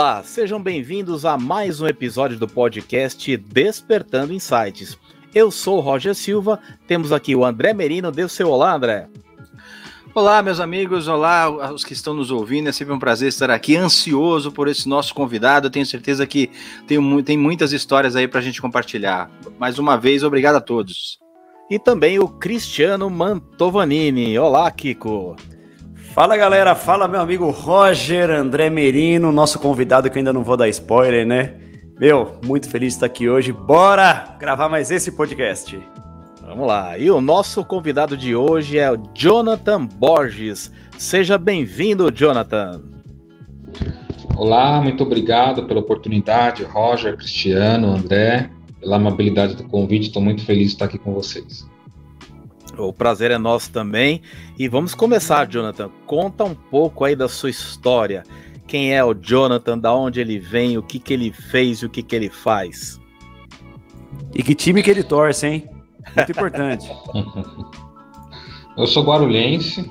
Olá, sejam bem-vindos a mais um episódio do podcast Despertando Insights. Eu sou o Roger Silva, temos aqui o André Merino. Dê o seu olá, André. Olá, meus amigos, olá os que estão nos ouvindo. É sempre um prazer estar aqui, ansioso por esse nosso convidado. Eu tenho certeza que tem, tem muitas histórias aí para a gente compartilhar. Mais uma vez, obrigado a todos. E também o Cristiano Mantovanini. Olá, Kiko. Fala galera, fala meu amigo Roger André Merino, nosso convidado que ainda não vou dar spoiler, né? Meu, muito feliz de estar aqui hoje. Bora gravar mais esse podcast. Vamos lá. E o nosso convidado de hoje é o Jonathan Borges. Seja bem-vindo, Jonathan. Olá, muito obrigado pela oportunidade, Roger, Cristiano, André, pela amabilidade do convite. Estou muito feliz de estar aqui com vocês. O prazer é nosso também. E vamos começar, Jonathan. Conta um pouco aí da sua história. Quem é o Jonathan, da onde ele vem, o que, que ele fez e o que, que ele faz. E que time que ele torce, hein? Muito importante. Eu sou guarulhense,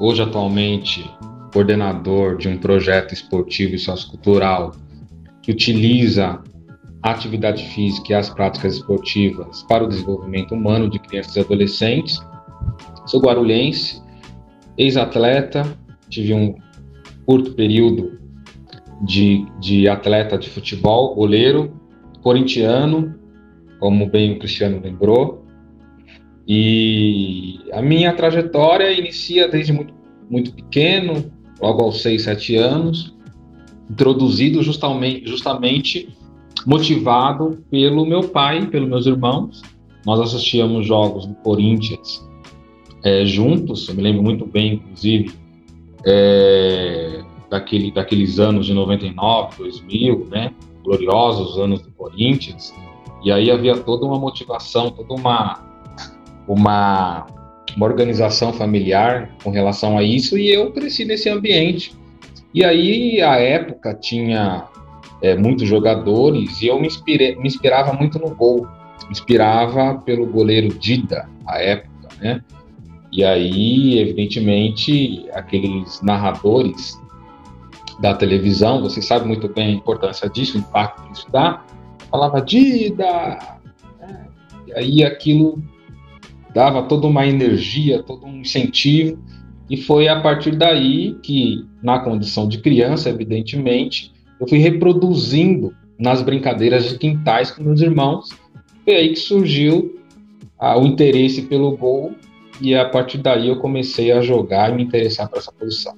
hoje atualmente coordenador de um projeto esportivo e sociocultural que utiliza atividade física e as práticas esportivas para o desenvolvimento humano de crianças e adolescentes. Sou guarulhense, ex-atleta, tive um curto período de, de atleta de futebol, goleiro, corintiano, como bem o Cristiano lembrou. E a minha trajetória inicia desde muito, muito pequeno, logo aos 6, 7 anos, introduzido justamente, justamente motivado pelo meu pai, pelos meus irmãos. Nós assistíamos jogos do Corinthians é, juntos, eu me lembro muito bem, inclusive, é, daquele, daqueles anos de 99, 2000, né? Gloriosos anos do Corinthians. E aí havia toda uma motivação, toda uma, uma, uma organização familiar com relação a isso, e eu cresci nesse ambiente. E aí, a época, tinha é, muitos jogadores e eu me, inspirei, me inspirava muito no gol. Me inspirava pelo goleiro Dida, à época, né? E aí, evidentemente, aqueles narradores da televisão, você sabe muito bem a importância disso, o impacto que isso dá, falava Dida! Né? E aí aquilo dava toda uma energia, todo um incentivo, e foi a partir daí que, na condição de criança, evidentemente, eu fui reproduzindo nas brincadeiras de quintais com meus irmãos. Foi aí que surgiu ah, o interesse pelo gol e a partir daí eu comecei a jogar e me interessar por essa posição.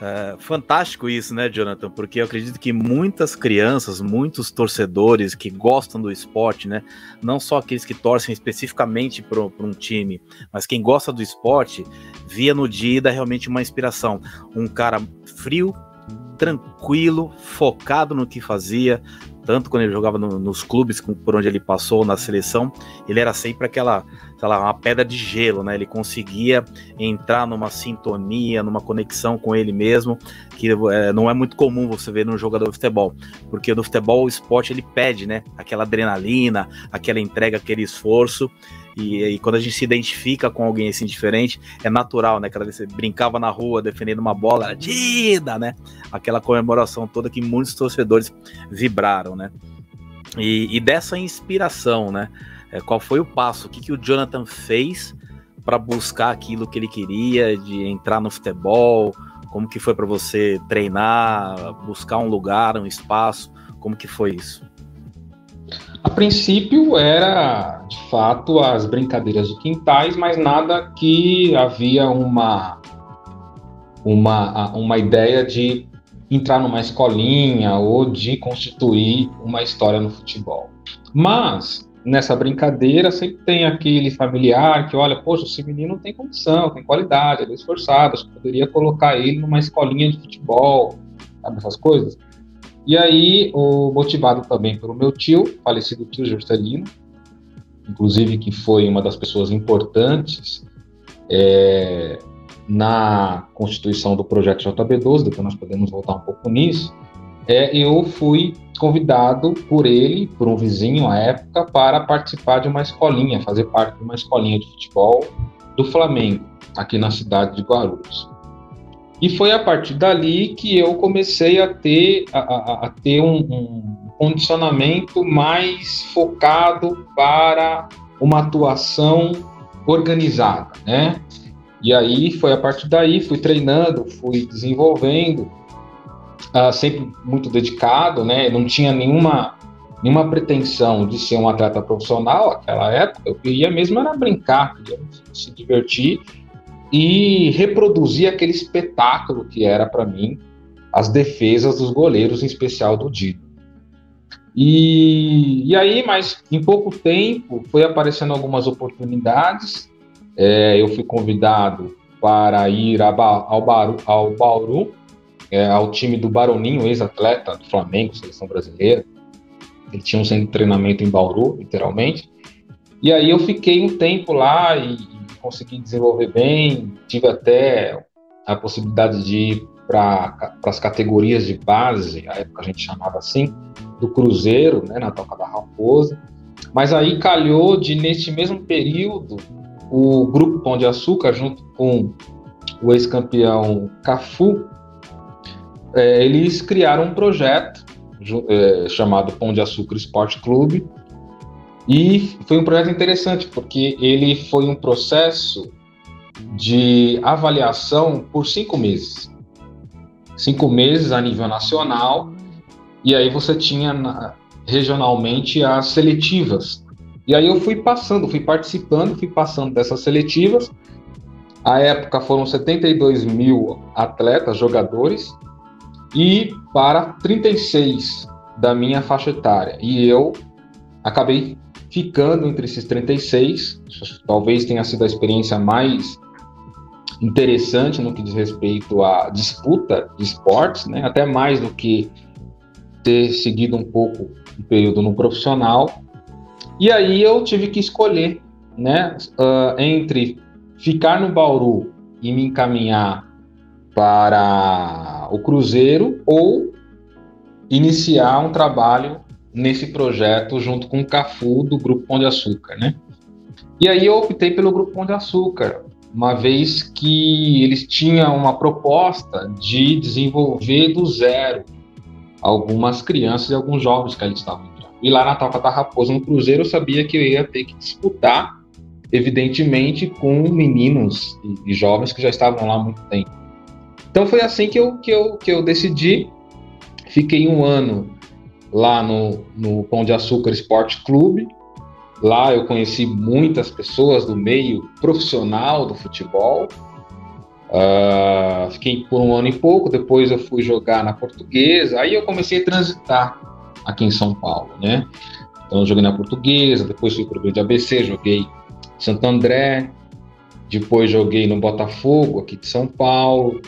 É, fantástico isso, né, Jonathan? Porque eu acredito que muitas crianças, muitos torcedores que gostam do esporte, né, não só aqueles que torcem especificamente para um time, mas quem gosta do esporte, via no Dida realmente uma inspiração. Um cara frio, tranquilo, focado no que fazia, tanto quando ele jogava no, nos clubes por onde ele passou, na seleção, ele era sempre aquela, sei lá, uma pedra de gelo, né? Ele conseguia entrar numa sintonia, numa conexão com ele mesmo, que é, não é muito comum você ver num jogador de futebol, porque no futebol o esporte ele pede, né? Aquela adrenalina, aquela entrega, aquele esforço, e, e, quando a gente se identifica com alguém assim diferente, é natural, né? Aquela vez você brincava na rua defendendo uma bola, era Dida, né? Aquela comemoração toda que muitos torcedores vibraram, né? E, e dessa inspiração, né? É, qual foi o passo? O que, que o Jonathan fez para buscar aquilo que ele queria, de entrar no futebol? Como que foi para você treinar, buscar um lugar, um espaço? Como que foi isso? A princípio era, de fato, as brincadeiras de quintais, mas nada que havia uma, uma, uma ideia de entrar numa escolinha ou de constituir uma história no futebol. Mas, nessa brincadeira, sempre tem aquele familiar que olha, poxa, esse menino tem condição, tem qualidade, ele é esforçado, acho que poderia colocar ele numa escolinha de futebol, sabe essas coisas? E aí, o, motivado também pelo meu tio, falecido tio Juscelino, inclusive que foi uma das pessoas importantes é, na constituição do projeto JB12, depois nós podemos voltar um pouco nisso, é, eu fui convidado por ele, por um vizinho à época, para participar de uma escolinha, fazer parte de uma escolinha de futebol do Flamengo, aqui na cidade de Guarulhos. E foi a partir dali que eu comecei a ter, a, a, a ter um, um, condicionamento mais focado para uma atuação organizada, né? E aí foi a partir daí, fui treinando, fui desenvolvendo, uh, sempre muito dedicado, né? Não tinha nenhuma nenhuma pretensão de ser um atleta profissional naquela época, eu queria mesmo era brincar, queria se divertir e reproduzir aquele espetáculo que era para mim as defesas dos goleiros, em especial do Dido. E, e aí, mas em pouco tempo, foi aparecendo algumas oportunidades. É, eu fui convidado para ir a, ao, Bauru, ao Bauru, é, ao time do Baroninho, ex-atleta do Flamengo, seleção brasileira. Ele tinha um centro de treinamento em Bauru, literalmente. E aí eu fiquei um tempo lá e consegui desenvolver bem. Tive até a possibilidade de ir para as categorias de base, a época a gente chamava assim, do Cruzeiro, né, na Toca da Raposa. Mas aí calhou de, neste mesmo período, o Grupo Pão de Açúcar, junto com o ex-campeão Cafu, é, eles criaram um projeto é, chamado Pão de Açúcar Esporte Clube. E foi um projeto interessante, porque ele foi um processo de avaliação por cinco meses. Cinco meses a nível nacional, e aí você tinha na, regionalmente as seletivas. E aí eu fui passando, fui participando, fui passando dessas seletivas. A época foram 72 mil atletas, jogadores, e para 36 da minha faixa etária. E eu acabei ficando entre esses 36, talvez tenha sido a experiência mais interessante no que diz respeito à disputa de esportes, né? até mais do que ter seguido um pouco o período no profissional. E aí eu tive que escolher né, uh, entre ficar no Bauru e me encaminhar para o Cruzeiro ou iniciar um trabalho nesse projeto junto com o Cafu do Grupo Pão de Açúcar, né? E aí eu optei pelo Grupo Pão de Açúcar, uma vez que eles tinham uma proposta de desenvolver do zero algumas crianças e alguns jovens que ali estavam entrando. E lá na Toca da Raposa, no Cruzeiro, eu sabia que eu ia ter que disputar, evidentemente, com meninos e jovens que já estavam lá há muito tempo. Então foi assim que eu, que eu, que eu decidi. Fiquei um ano lá no, no Pão de Açúcar Esporte Clube. Lá eu conheci muitas pessoas do meio profissional do futebol. Uh, fiquei por um ano e pouco, depois eu fui jogar na Portuguesa, aí eu comecei a transitar aqui em São Paulo, né? Então eu joguei na Portuguesa, depois fui para o de ABC, joguei Santo André, depois joguei no Botafogo, aqui de São Paulo,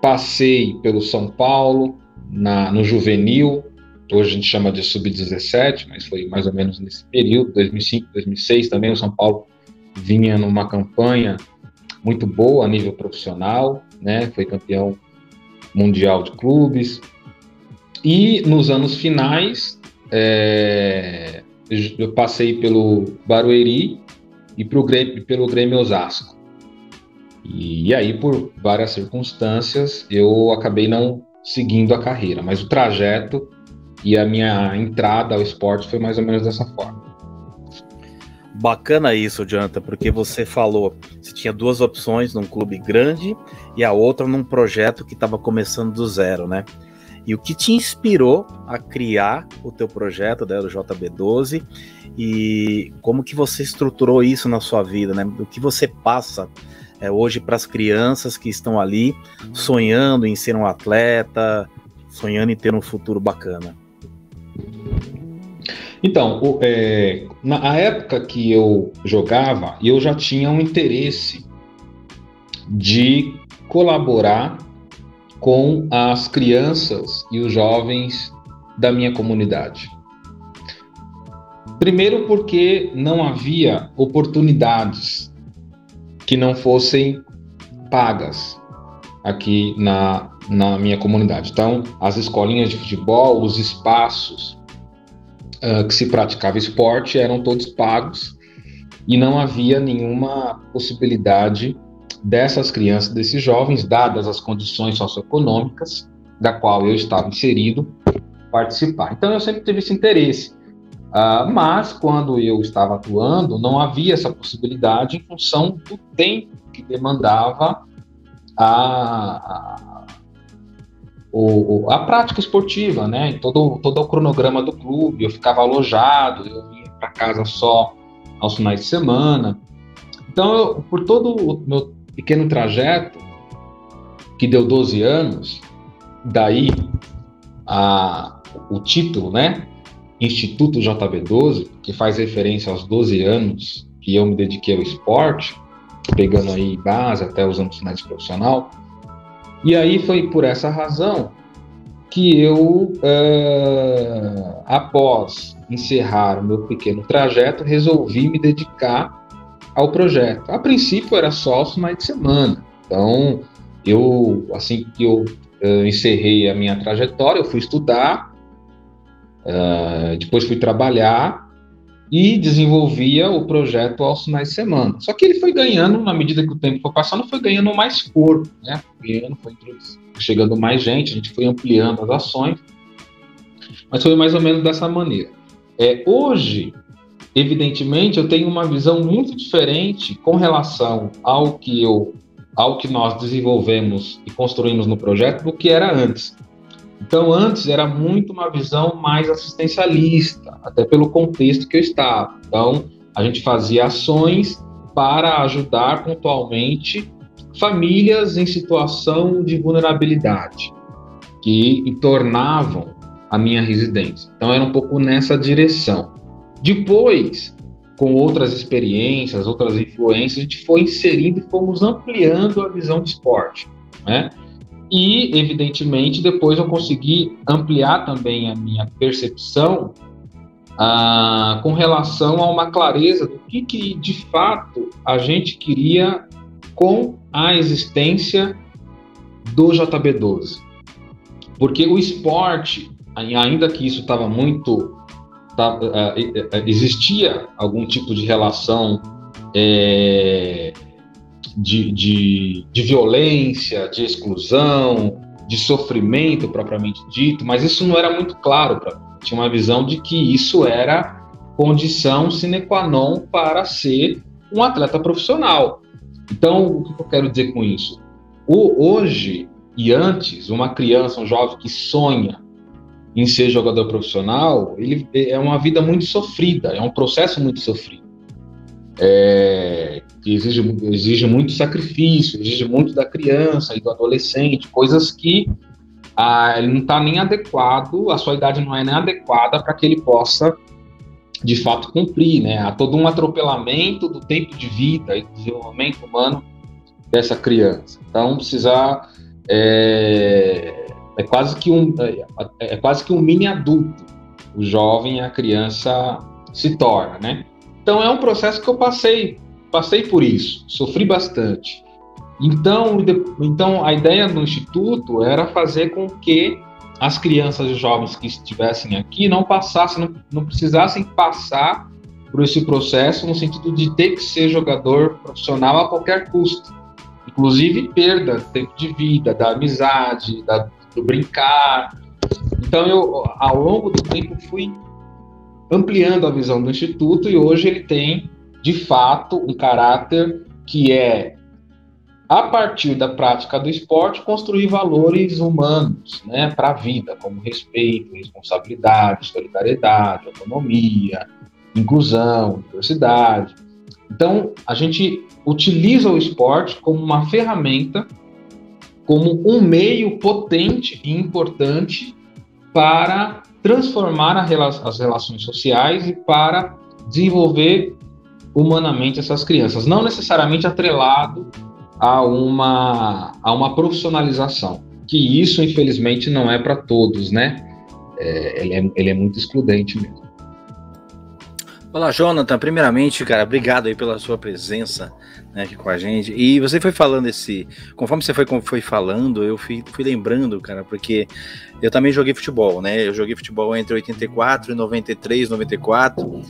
passei pelo São Paulo, na, no juvenil, hoje a gente chama de sub-17, mas foi mais ou menos nesse período, 2005, 2006 também o São Paulo vinha numa campanha muito boa a nível profissional, né? Foi campeão mundial de clubes. E nos anos finais, é, eu passei pelo Barueri e pro Grêmio, pelo Grêmio Osasco. E, aí, por várias circunstâncias, eu acabei não seguindo a carreira, mas o trajeto e a minha entrada ao esporte foi mais ou menos dessa forma. Bacana isso, Jonathan, porque você falou, você tinha duas opções num clube grande e a outra num projeto que estava começando do zero, né? E o que te inspirou a criar o teu projeto né, do JB12 e como que você estruturou isso na sua vida, né? O que você passa é, hoje para as crianças que estão ali sonhando em ser um atleta, sonhando em ter um futuro bacana? Então, o, é, na época que eu jogava, eu já tinha um interesse de colaborar com as crianças e os jovens da minha comunidade. Primeiro, porque não havia oportunidades que não fossem pagas aqui na, na minha comunidade. Então, as escolinhas de futebol, os espaços uh, que se praticava esporte eram todos pagos e não havia nenhuma possibilidade dessas crianças, desses jovens, dadas as condições socioeconômicas da qual eu estava inserido, participar. Então eu sempre tive esse interesse. Uh, mas quando eu estava atuando, não havia essa possibilidade em função do tempo que demandava a, o, a prática esportiva, né? Todo, todo o cronograma do clube, eu ficava alojado, eu ia para casa só aos finais de semana. Então, eu, por todo o meu pequeno trajeto, que deu 12 anos, daí a, o título, né? Instituto JB12, que faz referência aos 12 anos que eu me dediquei ao esporte, pegando aí base até os anos finais de profissional. E aí foi por essa razão que eu, uh, após encerrar o meu pequeno trajeto, resolvi me dedicar ao projeto. A princípio era só os finais de semana. Então, eu, assim que eu uh, encerrei a minha trajetória, eu fui estudar, uh, depois fui trabalhar e desenvolvia o projeto aos finais de semana. Só que ele foi ganhando, na medida que o tempo foi passando, foi ganhando mais corpo, né? Ganhando, foi chegando mais gente, a gente foi ampliando as ações, mas foi mais ou menos dessa maneira. É, hoje, evidentemente, eu tenho uma visão muito diferente com relação ao que eu, ao que nós desenvolvemos e construímos no projeto do que era antes. Então, antes era muito uma visão mais assistencialista, até pelo contexto que eu estava. Então, a gente fazia ações para ajudar pontualmente famílias em situação de vulnerabilidade, que tornavam a minha residência. Então, era um pouco nessa direção. Depois, com outras experiências, outras influências, a gente foi inserindo e fomos ampliando a visão de esporte, né? E, evidentemente, depois eu consegui ampliar também a minha percepção ah, com relação a uma clareza do que, que, de fato, a gente queria com a existência do JB12. Porque o esporte, ainda que isso estava muito. Uh, existia algum tipo de relação é, de, de, de violência, de exclusão, de sofrimento propriamente dito, mas isso não era muito claro para mim. Tinha uma visão de que isso era condição sine qua non para ser um atleta profissional. Então, o que eu quero dizer com isso? O, hoje e antes, uma criança, um jovem que sonha em ser jogador profissional, ele é uma vida muito sofrida, é um processo muito sofrido. É, que exige, exige muito sacrifício, exige muito da criança e do adolescente, coisas que ah, ele não está nem adequado, a sua idade não é nem adequada para que ele possa de fato cumprir, né? Há todo um atropelamento do tempo de vida e do desenvolvimento humano dessa criança. Então precisa é, é quase que um é, é quase que um mini adulto o jovem a criança se torna, né? Então é um processo que eu passei passei por isso, sofri bastante. Então, então a ideia do instituto era fazer com que as crianças e jovens que estivessem aqui não passassem, não, não precisassem passar por esse processo no sentido de ter que ser jogador profissional a qualquer custo, inclusive perda de tempo de vida, da amizade, da, do brincar. Então eu, ao longo do tempo, fui ampliando a visão do instituto e hoje ele tem de fato, um caráter que é, a partir da prática do esporte, construir valores humanos né, para a vida, como respeito, responsabilidade, solidariedade, autonomia, inclusão, diversidade. Então, a gente utiliza o esporte como uma ferramenta, como um meio potente e importante para transformar as relações sociais e para desenvolver humanamente essas crianças, não necessariamente atrelado a uma, a uma profissionalização, que isso, infelizmente, não é para todos, né? É, ele, é, ele é muito excludente mesmo. Olá, Jonathan. Primeiramente, cara, obrigado aí pela sua presença né, aqui com a gente. E você foi falando esse. Conforme você foi, foi falando, eu fui, fui lembrando, cara, porque eu também joguei futebol, né? Eu joguei futebol entre 84 e 93, 94.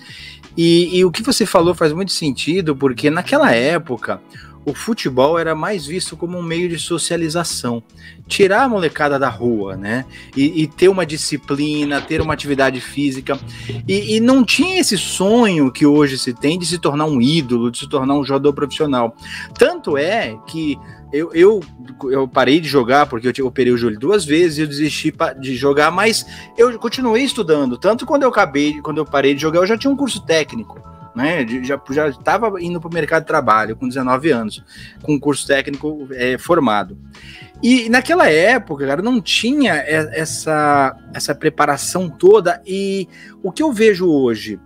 E, e o que você falou faz muito sentido, porque naquela época o futebol era mais visto como um meio de socialização. Tirar a molecada da rua, né? E, e ter uma disciplina, ter uma atividade física. E, e, não tinha esse sonho que hoje se tem de se tornar um ídolo, de se tornar um jogador profissional. Tanto é que eu, eu, eu parei de jogar porque eu operei o joelho duas vezes e eu desisti de jogar, mas eu continuei estudando. Tanto quando eu acabei, quando eu parei de jogar, eu já tinha um curso técnico né? Já já estava indo para o mercado de trabalho com 19 anos, com um curso técnico é, formado. E naquela época, cara, não tinha essa essa preparação toda e o que eu vejo hoje,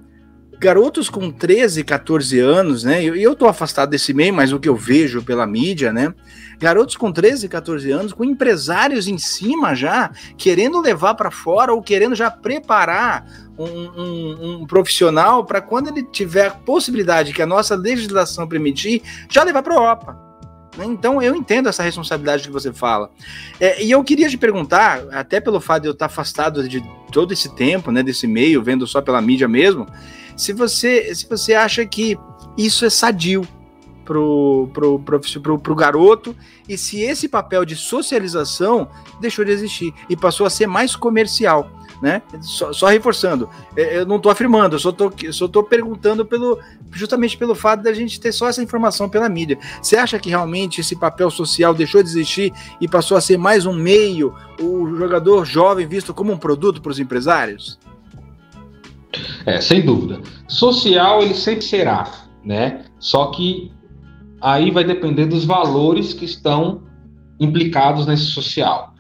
garotos com 13, 14 anos, né? E eu, eu tô afastado desse meio, mas o que eu vejo pela mídia, né? Garotos com 13, 14 anos, com empresários em cima já, querendo levar para fora ou querendo já preparar um, um, um profissional para quando ele tiver a possibilidade que a nossa legislação permitir, já levar para Europa. Né? Então eu entendo essa responsabilidade que você fala. É, e eu queria te perguntar, até pelo fato de eu estar afastado de todo esse tempo, né, desse meio, vendo só pela mídia mesmo, se você, se você acha que isso é sadio pro, pro, pro, pro, pro garoto e se esse papel de socialização deixou de existir e passou a ser mais comercial. Né? Só, só reforçando, é, eu não estou afirmando, eu só estou perguntando pelo, justamente pelo fato da gente ter só essa informação pela mídia. Você acha que realmente esse papel social deixou de existir e passou a ser mais um meio, o jogador jovem visto como um produto para os empresários? É, sem dúvida. Social ele sempre será, né? Só que aí vai depender dos valores que estão implicados nesse social.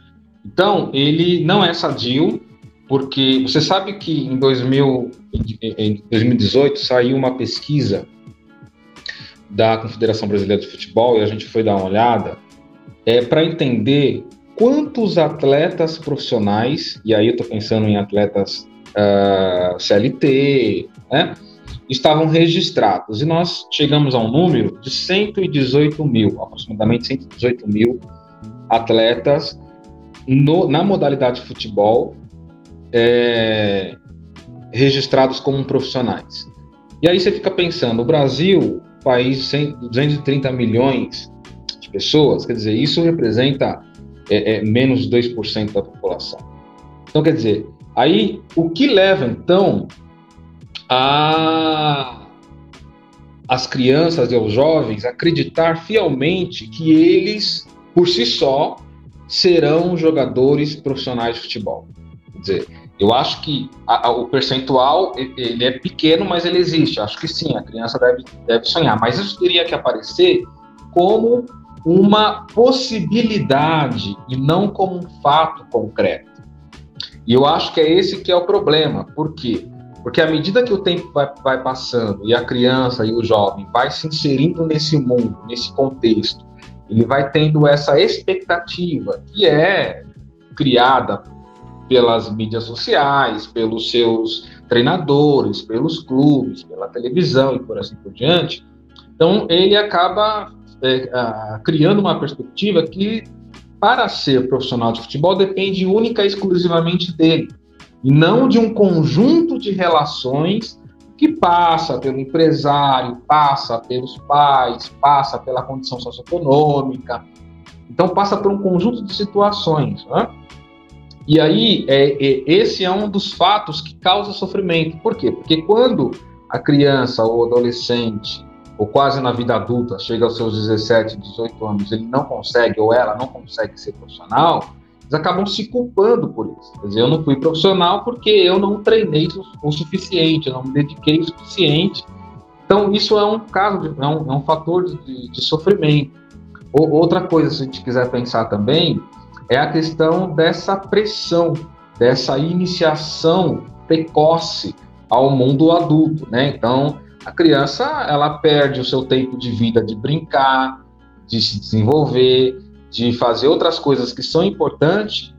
Então, ele não é sadio, porque você sabe que em, 2000, em 2018 saiu uma pesquisa da Confederação Brasileira de Futebol e a gente foi dar uma olhada é, para entender quantos atletas profissionais, e aí eu estou pensando em atletas uh, ah, CLT, né? estavam registrados. E nós chegamos a um número de 118 mil, aproximadamente 118 mil atletas no, na modalidade de futebol é, registrados como profissionais. E aí você fica pensando, o Brasil, país de 230 milhões de pessoas, quer dizer, isso representa é, é, menos de 2% da população. Então, quer dizer, aí o que leva então a as crianças e aos jovens acreditar fielmente que eles, por si só, serão jogadores profissionais de futebol. Quer dizer, eu acho que a, a, o percentual ele é pequeno, mas ele existe. Acho que sim, a criança deve, deve sonhar. Mas isso teria que aparecer como uma possibilidade e não como um fato concreto. E eu acho que é esse que é o problema. Por quê? Porque à medida que o tempo vai, vai passando e a criança e o jovem vai se inserindo nesse mundo, nesse contexto, ele vai tendo essa expectativa que é criada pelas mídias sociais, pelos seus treinadores, pelos clubes, pela televisão e por assim por diante. Então ele acaba é, a, criando uma perspectiva que para ser profissional de futebol depende única e exclusivamente dele e não de um conjunto de relações que passa pelo empresário, passa pelos pais, passa pela condição socioeconômica. Então, passa por um conjunto de situações. Né? E aí, é, é, esse é um dos fatos que causa sofrimento. Por quê? Porque quando a criança ou adolescente, ou quase na vida adulta, chega aos seus 17, 18 anos, ele não consegue, ou ela não consegue ser profissional, eles acabam se culpando por isso. Quer dizer, eu não fui profissional porque eu não treinei o suficiente, eu não me dediquei o suficiente. Então, isso é um caso, de, é, um, é um fator de, de sofrimento. Ou, outra coisa, se a gente quiser pensar também, é a questão dessa pressão, dessa iniciação precoce ao mundo adulto, né? Então, a criança, ela perde o seu tempo de vida de brincar, de se desenvolver, de fazer outras coisas que são importantes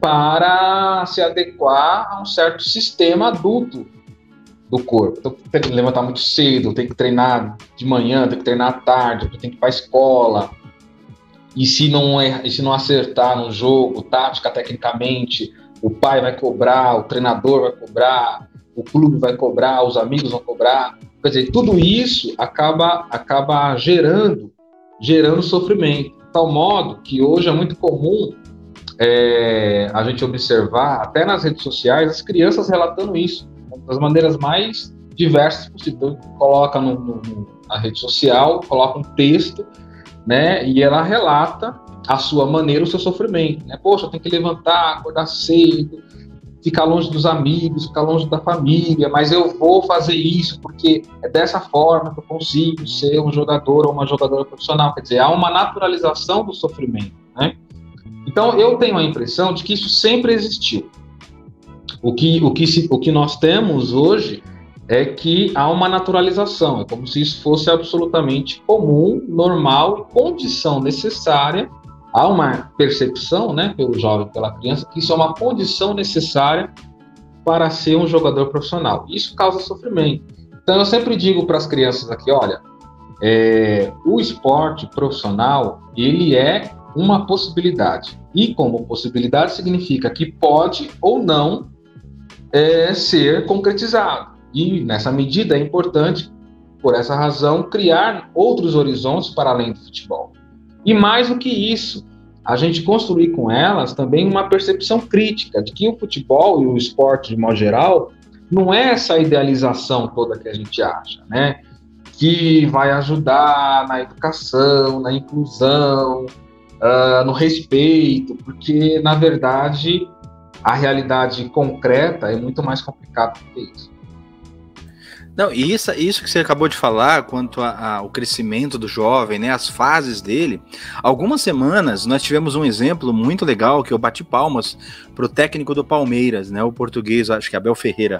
para se adequar a um certo sistema adulto do corpo. Então, tem que levantar muito cedo, tem que treinar de manhã, tem que treinar à tarde, tem que ir para a escola. E se não, é, e se não acertar no jogo, tática, tecnicamente, o pai vai cobrar, o treinador vai cobrar, o clube vai cobrar, os amigos vão cobrar. Quer dizer, tudo isso acaba, acaba gerando gerando sofrimento. De tal modo que hoje é muito comum é, a gente observar, até nas redes sociais, as crianças relatando isso, das maneiras mais diversas possíveis. Então, coloca no, no, na rede social, coloca um texto, né, e ela relata a sua maneira o seu sofrimento. Né? Poxa, eu tenho que levantar, acordar cedo, ficar longe dos amigos, ficar longe da família, mas eu vou fazer isso porque é dessa forma que eu consigo ser um jogador ou uma jogadora profissional. Quer dizer, há uma naturalização do sofrimento, né? Então, eu tenho a impressão de que isso sempre existiu. O que, o que, se, o que nós temos hoje é que há uma naturalização, é como se isso fosse absolutamente comum, normal condição necessária há uma percepção, né, pelo jovem, pela criança, que isso é uma condição necessária para ser um jogador profissional. Isso causa sofrimento. Então eu sempre digo para as crianças aqui, olha, é, o esporte profissional ele é uma possibilidade e como possibilidade significa que pode ou não é, ser concretizado. E nessa medida é importante, por essa razão, criar outros horizontes para além do futebol. E mais do que isso, a gente construir com elas também uma percepção crítica de que o futebol e o esporte de modo geral não é essa idealização toda que a gente acha, né? Que vai ajudar na educação, na inclusão, uh, no respeito, porque na verdade a realidade concreta é muito mais complicada do que isso. Não, e isso, isso que você acabou de falar, quanto ao crescimento do jovem, né, as fases dele. Algumas semanas nós tivemos um exemplo muito legal que eu bati palmas para o técnico do Palmeiras, né, o português, acho que é Abel Ferreira.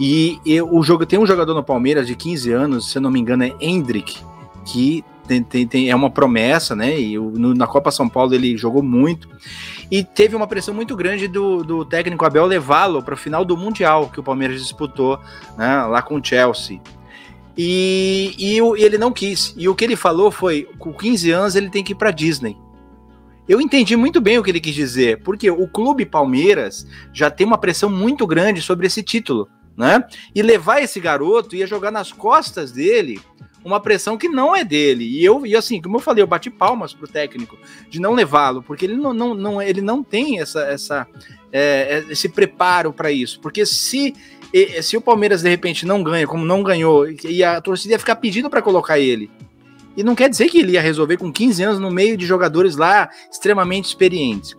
E, e o jogo tem um jogador no Palmeiras de 15 anos, se eu não me engano é Hendrick, que tem, tem, tem, é uma promessa, né? E o, no, na Copa São Paulo ele jogou muito. E teve uma pressão muito grande do, do técnico Abel levá-lo para o final do Mundial que o Palmeiras disputou né, lá com o Chelsea. E, e, e, ele não quis. E o que ele falou foi: com 15 anos ele tem que ir para Disney. Eu entendi muito bem o que ele quis dizer, porque o clube Palmeiras já tem uma pressão muito grande sobre esse título, né? E levar esse garoto ia jogar nas costas dele uma pressão que não é dele. E eu, e assim, como eu falei, eu bati palmas pro técnico de não levá-lo, porque ele não, não, não, ele não tem essa, essa, é, esse preparo para isso. Porque se, se o Palmeiras de repente não ganha, como não ganhou, e a torcida ia ficar pedindo para colocar ele. E não quer dizer que ele ia resolver com 15 anos no meio de jogadores lá extremamente experientes.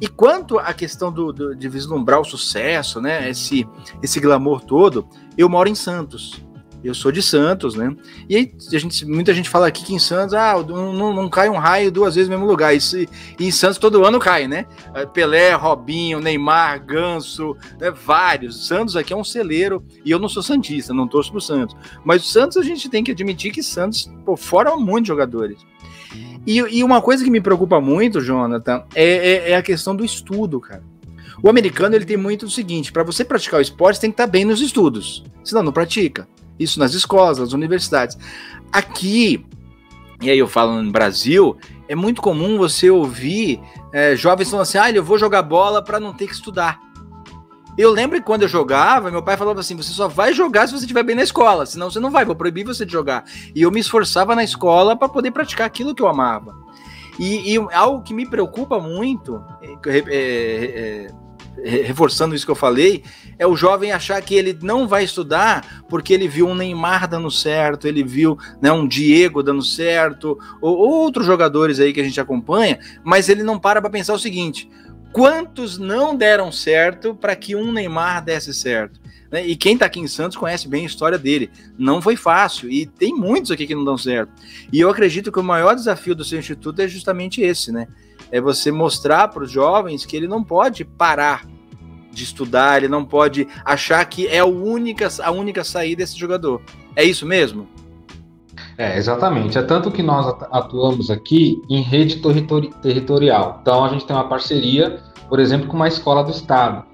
E quanto à questão do, do, de vislumbrar o sucesso, né, esse, esse glamour todo, eu moro em Santos. Eu sou de Santos, né? E aí, a gente, muita gente fala aqui que em Santos, ah, não, não cai um raio duas vezes no mesmo lugar. Isso, e em Santos todo ano cai, né? É, Pelé, Robinho, Neymar, Ganso, né? vários. Santos aqui é um celeiro, e eu não sou Santista, não torço pro Santos. Mas o Santos a gente tem que admitir que Santos, pô, fora muitos jogadores. E, e, uma coisa que me preocupa muito, Jonathan, é, é, é a questão do estudo, cara. O americano ele tem muito o seguinte: para você praticar o esporte, tem que estar tá bem nos estudos, senão não pratica. Isso nas escolas, nas universidades. Aqui, e aí eu falo no Brasil, é muito comum você ouvir é, jovens falando assim: ah, eu vou jogar bola para não ter que estudar. Eu lembro que quando eu jogava, meu pai falava assim: você só vai jogar se você estiver bem na escola, senão você não vai, vou proibir você de jogar. E eu me esforçava na escola para poder praticar aquilo que eu amava. E, e, algo que me preocupa muito, é, é, é, reforçando isso que eu falei, é o jovem achar que ele não vai estudar porque ele viu um Neymar dando certo, ele viu né, um Diego dando certo, ou, ou outros jogadores aí que a gente acompanha, mas ele não para para pensar o seguinte: quantos não deram certo para que um Neymar desse certo? Né? E quem está aqui em Santos conhece bem a história dele. Não foi fácil e tem muitos aqui que não dão certo. E eu acredito que o maior desafio do seu instituto é justamente esse, né? É você mostrar para os jovens que ele não pode parar de estudar, ele não pode achar que é a única, a única saída desse jogador. É isso mesmo? É, exatamente. É tanto que nós atuamos aqui em rede territori territorial. Então, a gente tem uma parceria, por exemplo, com uma escola do Estado,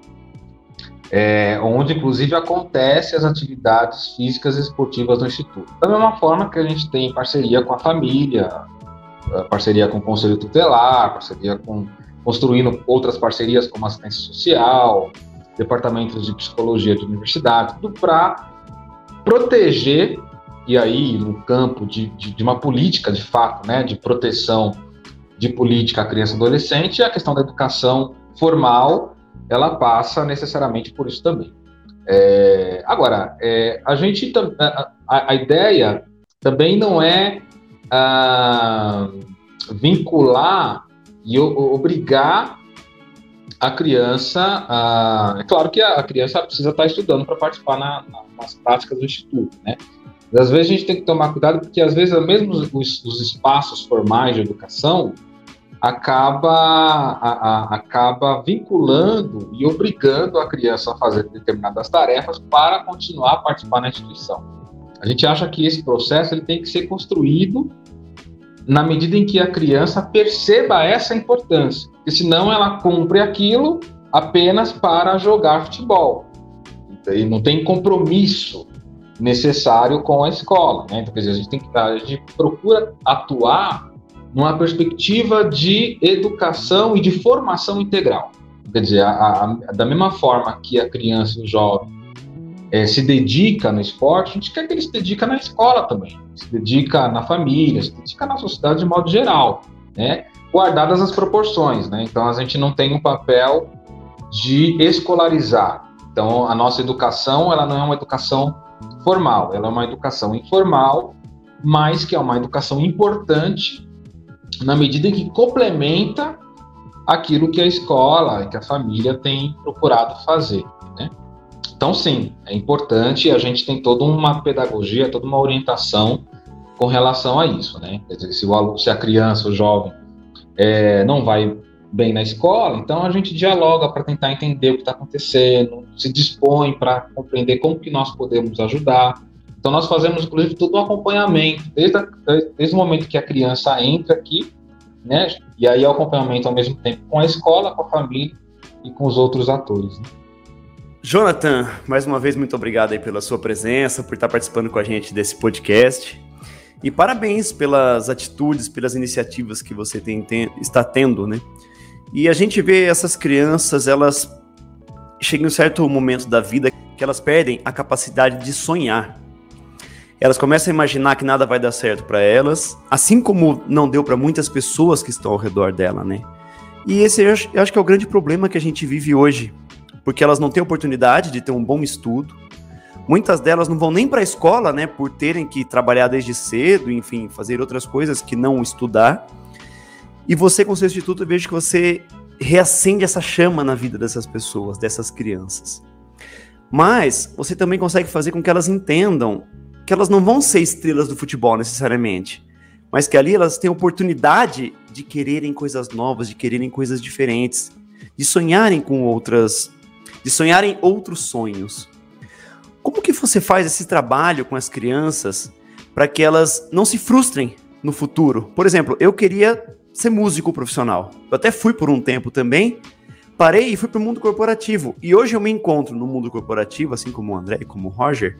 é, onde, inclusive, acontecem as atividades físicas e esportivas do Instituto. Da mesma forma que a gente tem parceria com a família, parceria com o Conselho Tutelar, parceria com construindo outras parcerias como assistência social, departamentos de psicologia de universidade, tudo para proteger e aí no campo de, de, de uma política de fato, né, de proteção de política à criança e adolescente, a questão da educação formal, ela passa necessariamente por isso também. É, agora, é, a gente a, a, ideia também não é ah, vincular e obrigar a criança, a, é claro que a, criança precisa estar estudando para participar na, na, nas práticas do instituto, né? Mas, às vezes a gente tem que tomar cuidado porque às vezes mesmo os, os espaços formais de educação acaba a, a, acaba vinculando e obrigando a criança a fazer determinadas tarefas para continuar a participar na instituição. A gente acha que esse processo ele tem que ser construído na medida em que a criança perceba essa importância, porque senão ela cumpre aquilo apenas para jogar futebol. E não tem compromisso necessário com a escola. Né? Então, quer dizer, a gente, tem que, a gente procura atuar numa perspectiva de educação e de formação integral. Quer dizer, a, a, da mesma forma que a criança e o jovem é, se dedica no esporte, a gente quer que ele se dedique na escola também, se dedica na família, se dedica na sociedade de modo geral, né? guardadas as proporções. Né? Então, a gente não tem um papel de escolarizar. Então, a nossa educação ela não é uma educação formal, ela é uma educação informal, mas que é uma educação importante na medida em que complementa aquilo que a escola, que a família tem procurado fazer. Né? Então, sim, é importante a gente tem toda uma pedagogia, toda uma orientação com relação a isso. Né? Quer dizer, se, o aluno, se a criança, o jovem, é, não vai bem na escola, então a gente dialoga para tentar entender o que está acontecendo, se dispõe para compreender como que nós podemos ajudar. Então nós fazemos inclusive todo um acompanhamento desde, a, desde o momento que a criança entra aqui, né? E aí o acompanhamento ao mesmo tempo com a escola, com a família e com os outros atores. Né? Jonathan, mais uma vez muito obrigado aí pela sua presença, por estar participando com a gente desse podcast. E parabéns pelas atitudes, pelas iniciativas que você tem, tem, está tendo, né? E a gente vê essas crianças, elas chegam em um certo momento da vida que elas perdem a capacidade de sonhar. Elas começam a imaginar que nada vai dar certo para elas, assim como não deu para muitas pessoas que estão ao redor dela, né? E esse eu acho, eu acho que é o grande problema que a gente vive hoje, porque elas não têm oportunidade de ter um bom estudo. Muitas delas não vão nem para a escola, né, por terem que trabalhar desde cedo, enfim, fazer outras coisas que não estudar. E você, com seu instituto, eu vejo que você reacende essa chama na vida dessas pessoas, dessas crianças. Mas você também consegue fazer com que elas entendam que elas não vão ser estrelas do futebol necessariamente, mas que ali elas têm oportunidade de quererem coisas novas, de quererem coisas diferentes, de sonharem com outras, de sonharem outros sonhos. Como que você faz esse trabalho com as crianças para que elas não se frustrem no futuro? Por exemplo, eu queria ser músico profissional. Eu até fui por um tempo também, parei e fui para o mundo corporativo. E hoje eu me encontro no mundo corporativo, assim como o André e como o Roger,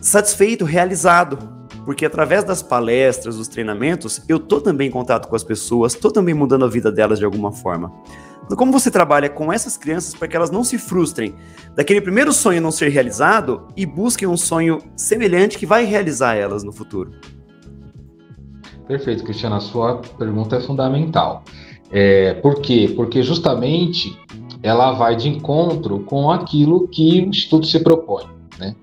satisfeito, realizado. Porque através das palestras, dos treinamentos, eu tô também em contato com as pessoas, tô também mudando a vida delas de alguma forma. Como você trabalha com essas crianças para que elas não se frustrem daquele primeiro sonho não ser realizado e busquem um sonho semelhante que vai realizar elas no futuro? Perfeito, Cristiano. A sua pergunta é fundamental. É, por quê? Porque justamente ela vai de encontro com aquilo que o Instituto se propõe. Né?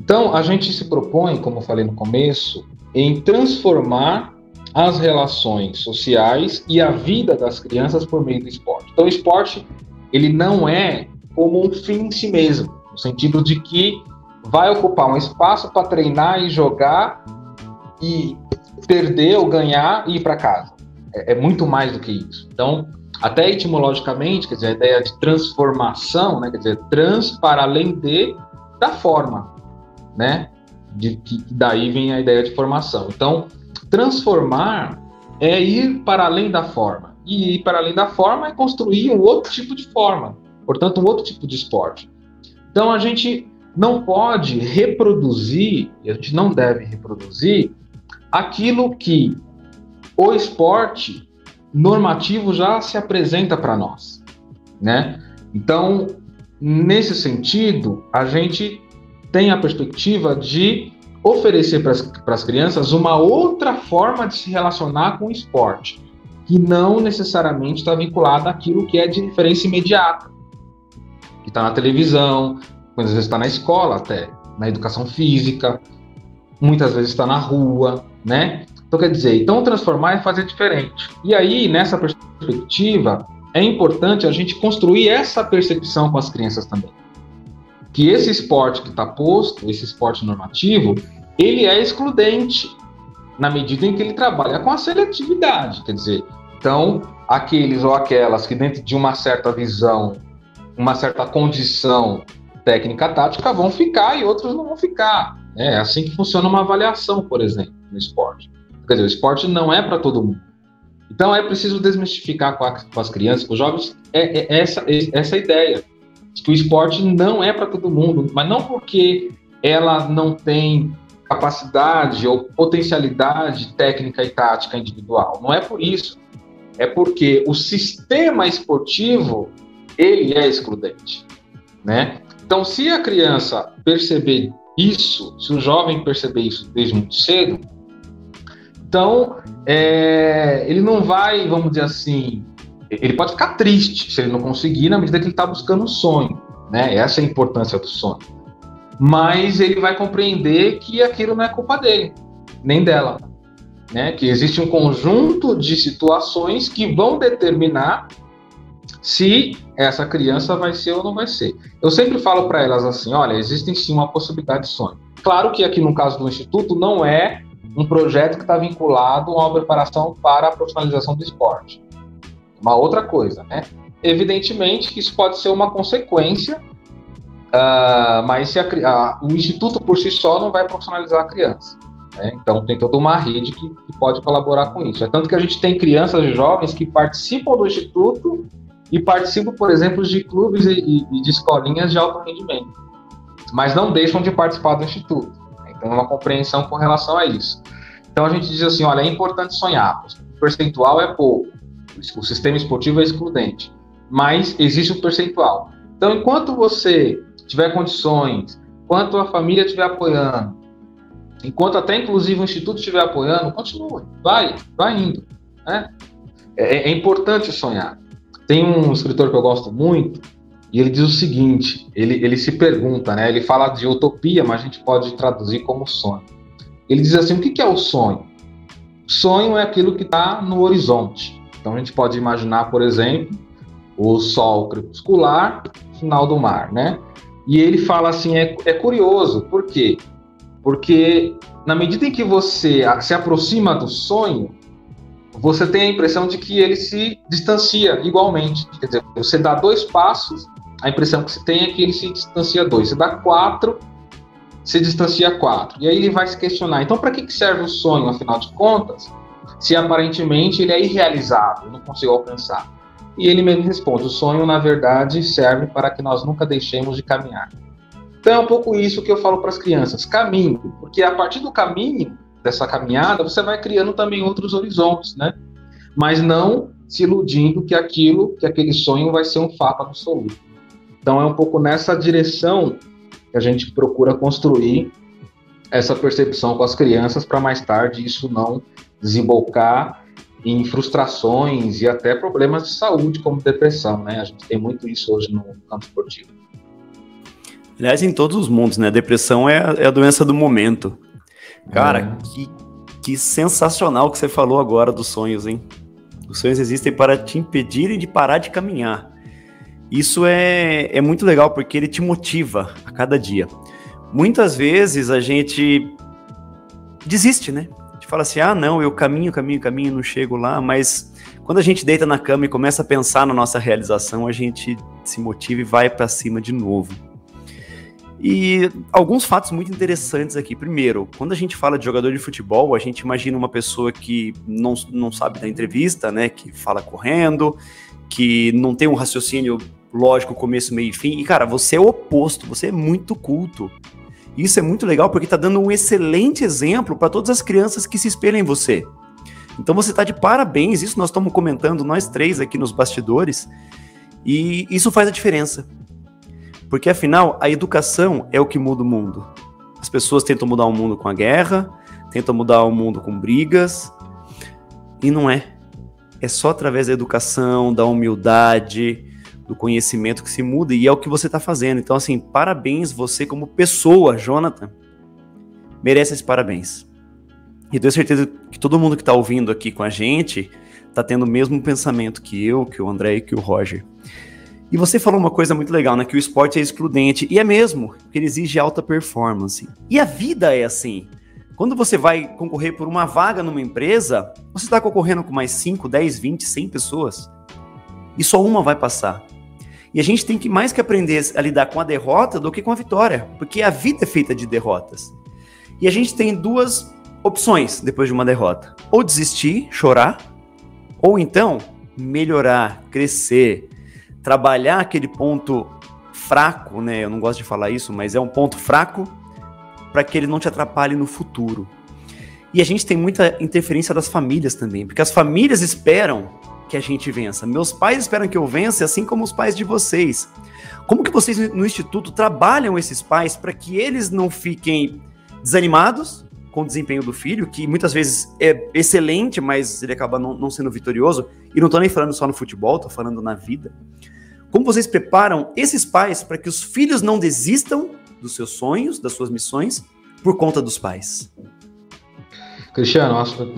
Então, a gente se propõe, como eu falei no começo, em transformar as relações sociais e a vida das crianças por meio do esporte. Então, o esporte ele não é como um fim em si mesmo, no sentido de que vai ocupar um espaço para treinar e jogar e perder ou ganhar e ir para casa. É, é, muito mais do que isso. Então, até etimologicamente, quer dizer, a ideia de transformação, né, quer dizer, trans para além de da forma, né? De que daí vem a ideia de formação. Então, transformar é ir para além da forma. E ir para além da forma é construir um outro tipo de forma, portanto, um outro tipo de esporte. Então, a gente não pode reproduzir, e a gente não deve reproduzir, aquilo que o esporte normativo já se apresenta para nós, né? Então, nesse sentido, a gente tem a perspectiva de oferecer para as crianças uma outra forma de se relacionar com o esporte, que não necessariamente está vinculada àquilo que é de referência imediata, que está na televisão, muitas vezes está na escola até, na educação física, muitas vezes está na rua, né? Então, quer dizer, então transformar é fazer diferente. E aí, nessa perspectiva, é importante a gente construir essa percepção com as crianças também. Que esse esporte que está posto, esse esporte normativo, ele é excludente na medida em que ele trabalha com a seletividade. Quer dizer, então, aqueles ou aquelas que dentro de uma certa visão, uma certa condição técnica tática vão ficar e outros não vão ficar. É assim que funciona uma avaliação, por exemplo, no esporte. Quer dizer, o esporte não é para todo mundo. Então é preciso desmistificar com, a, com as crianças, com os jovens, é, é essa, é, essa ideia de que o esporte não é para todo mundo, mas não porque ela não tem capacidade ou potencialidade técnica e tática individual. Não é por isso. É porque o sistema esportivo ele é excludente, né? Então, se a criança perceber isso, se o jovem perceber isso desde muito cedo, então, é, ele não vai, vamos dizer assim, ele pode ficar triste se ele não conseguir na medida que ele está buscando um sonho, né? Essa é a importância do sonho. Mas ele vai compreender que aquilo não é culpa dele, nem dela, né? Que existe um conjunto de situações que vão determinar se essa criança vai ser ou não vai ser. Eu sempre falo para elas assim, olha, existe sim uma possibilidade de sonho. Claro que aqui no caso do instituto não é um projeto que está vinculado a uma preparação para a profissionalização do esporte. Uma outra coisa, né? Evidentemente que isso pode ser uma consequência, uh, mas se a, a, o instituto por si só não vai profissionalizar a criança. Né? Então tem toda uma rede que, que, pode colaborar com isso. É tanto que a gente tem crianças e jovens que participam do instituto e participam, por exemplo, de clubes e, e de escolinhas de alto rendimento, mas não deixam de participar do instituto. Tem uma compreensão com relação a isso. Então a gente diz assim, olha, é importante sonhar. O percentual é pouco. O sistema esportivo é excludente. Mas existe um percentual. Então, enquanto você tiver condições, enquanto a família estiver apoiando, enquanto até inclusive o instituto estiver apoiando, continue, vai, vai indo. Né? É, é importante sonhar. Tem um escritor que eu gosto muito, e ele diz o seguinte: ele, ele se pergunta, né? Ele fala de utopia, mas a gente pode traduzir como sonho. Ele diz assim: o que, que é o sonho? Sonho é aquilo que está no horizonte. Então a gente pode imaginar, por exemplo, o sol crepuscular, final do mar, né? E ele fala assim: é, é curioso, por quê? Porque na medida em que você se aproxima do sonho, você tem a impressão de que ele se distancia igualmente. Quer dizer, você dá dois passos, a impressão que você tem é que ele se distancia dois. Você dá quatro, se distancia quatro. E aí ele vai se questionar: então, para que serve o sonho, afinal de contas, se aparentemente ele é irrealizável, eu não consigo alcançar? E ele mesmo responde: o sonho, na verdade, serve para que nós nunca deixemos de caminhar. Então é um pouco isso que eu falo para as crianças: caminho, porque a partir do caminho, dessa caminhada, você vai criando também outros horizontes, né? Mas não se iludindo que aquilo, que aquele sonho vai ser um fato absoluto. Então é um pouco nessa direção que a gente procura construir essa percepção com as crianças para mais tarde isso não desembocar em frustrações e até problemas de saúde como depressão, né? A gente tem muito isso hoje no campo esportivo. Aliás, em todos os mundos, né? A depressão é a, é a doença do momento. Cara, é. que, que sensacional que você falou agora dos sonhos, hein? Os sonhos existem para te impedirem de parar de caminhar. Isso é, é muito legal porque ele te motiva a cada dia. Muitas vezes a gente desiste, né? A gente fala assim: ah, não, eu caminho, caminho, caminho, não chego lá, mas quando a gente deita na cama e começa a pensar na nossa realização, a gente se motiva e vai para cima de novo. E alguns fatos muito interessantes aqui. Primeiro, quando a gente fala de jogador de futebol, a gente imagina uma pessoa que não, não sabe da entrevista, né? Que fala correndo, que não tem um raciocínio lógico, começo, meio e fim. E, cara, você é o oposto, você é muito culto. Isso é muito legal porque tá dando um excelente exemplo para todas as crianças que se espelham em você. Então você tá de parabéns, isso nós estamos comentando, nós três aqui nos bastidores, e isso faz a diferença. Porque afinal, a educação é o que muda o mundo. As pessoas tentam mudar o mundo com a guerra, tentam mudar o mundo com brigas, e não é. É só através da educação, da humildade, do conhecimento que se muda, e é o que você está fazendo. Então, assim, parabéns você como pessoa, Jonathan. Merece esse parabéns. E tenho certeza que todo mundo que está ouvindo aqui com a gente está tendo o mesmo pensamento que eu, que o André e que o Roger. E você falou uma coisa muito legal, né? Que o esporte é excludente. E é mesmo, porque ele exige alta performance. E a vida é assim. Quando você vai concorrer por uma vaga numa empresa, você está concorrendo com mais 5, 10, 20, 100 pessoas. E só uma vai passar. E a gente tem que mais que aprender a lidar com a derrota do que com a vitória, porque a vida é feita de derrotas. E a gente tem duas opções depois de uma derrota: ou desistir, chorar, ou então melhorar, crescer, trabalhar aquele ponto fraco, né? Eu não gosto de falar isso, mas é um ponto fraco para que ele não te atrapalhe no futuro. E a gente tem muita interferência das famílias também, porque as famílias esperam que a gente vença. Meus pais esperam que eu vença, assim como os pais de vocês. Como que vocês no instituto trabalham esses pais para que eles não fiquem desanimados com o desempenho do filho, que muitas vezes é excelente, mas ele acaba não, não sendo vitorioso. E não estou nem falando só no futebol, estou falando na vida. Como vocês preparam esses pais para que os filhos não desistam dos seus sonhos, das suas missões, por conta dos pais? Cristiano,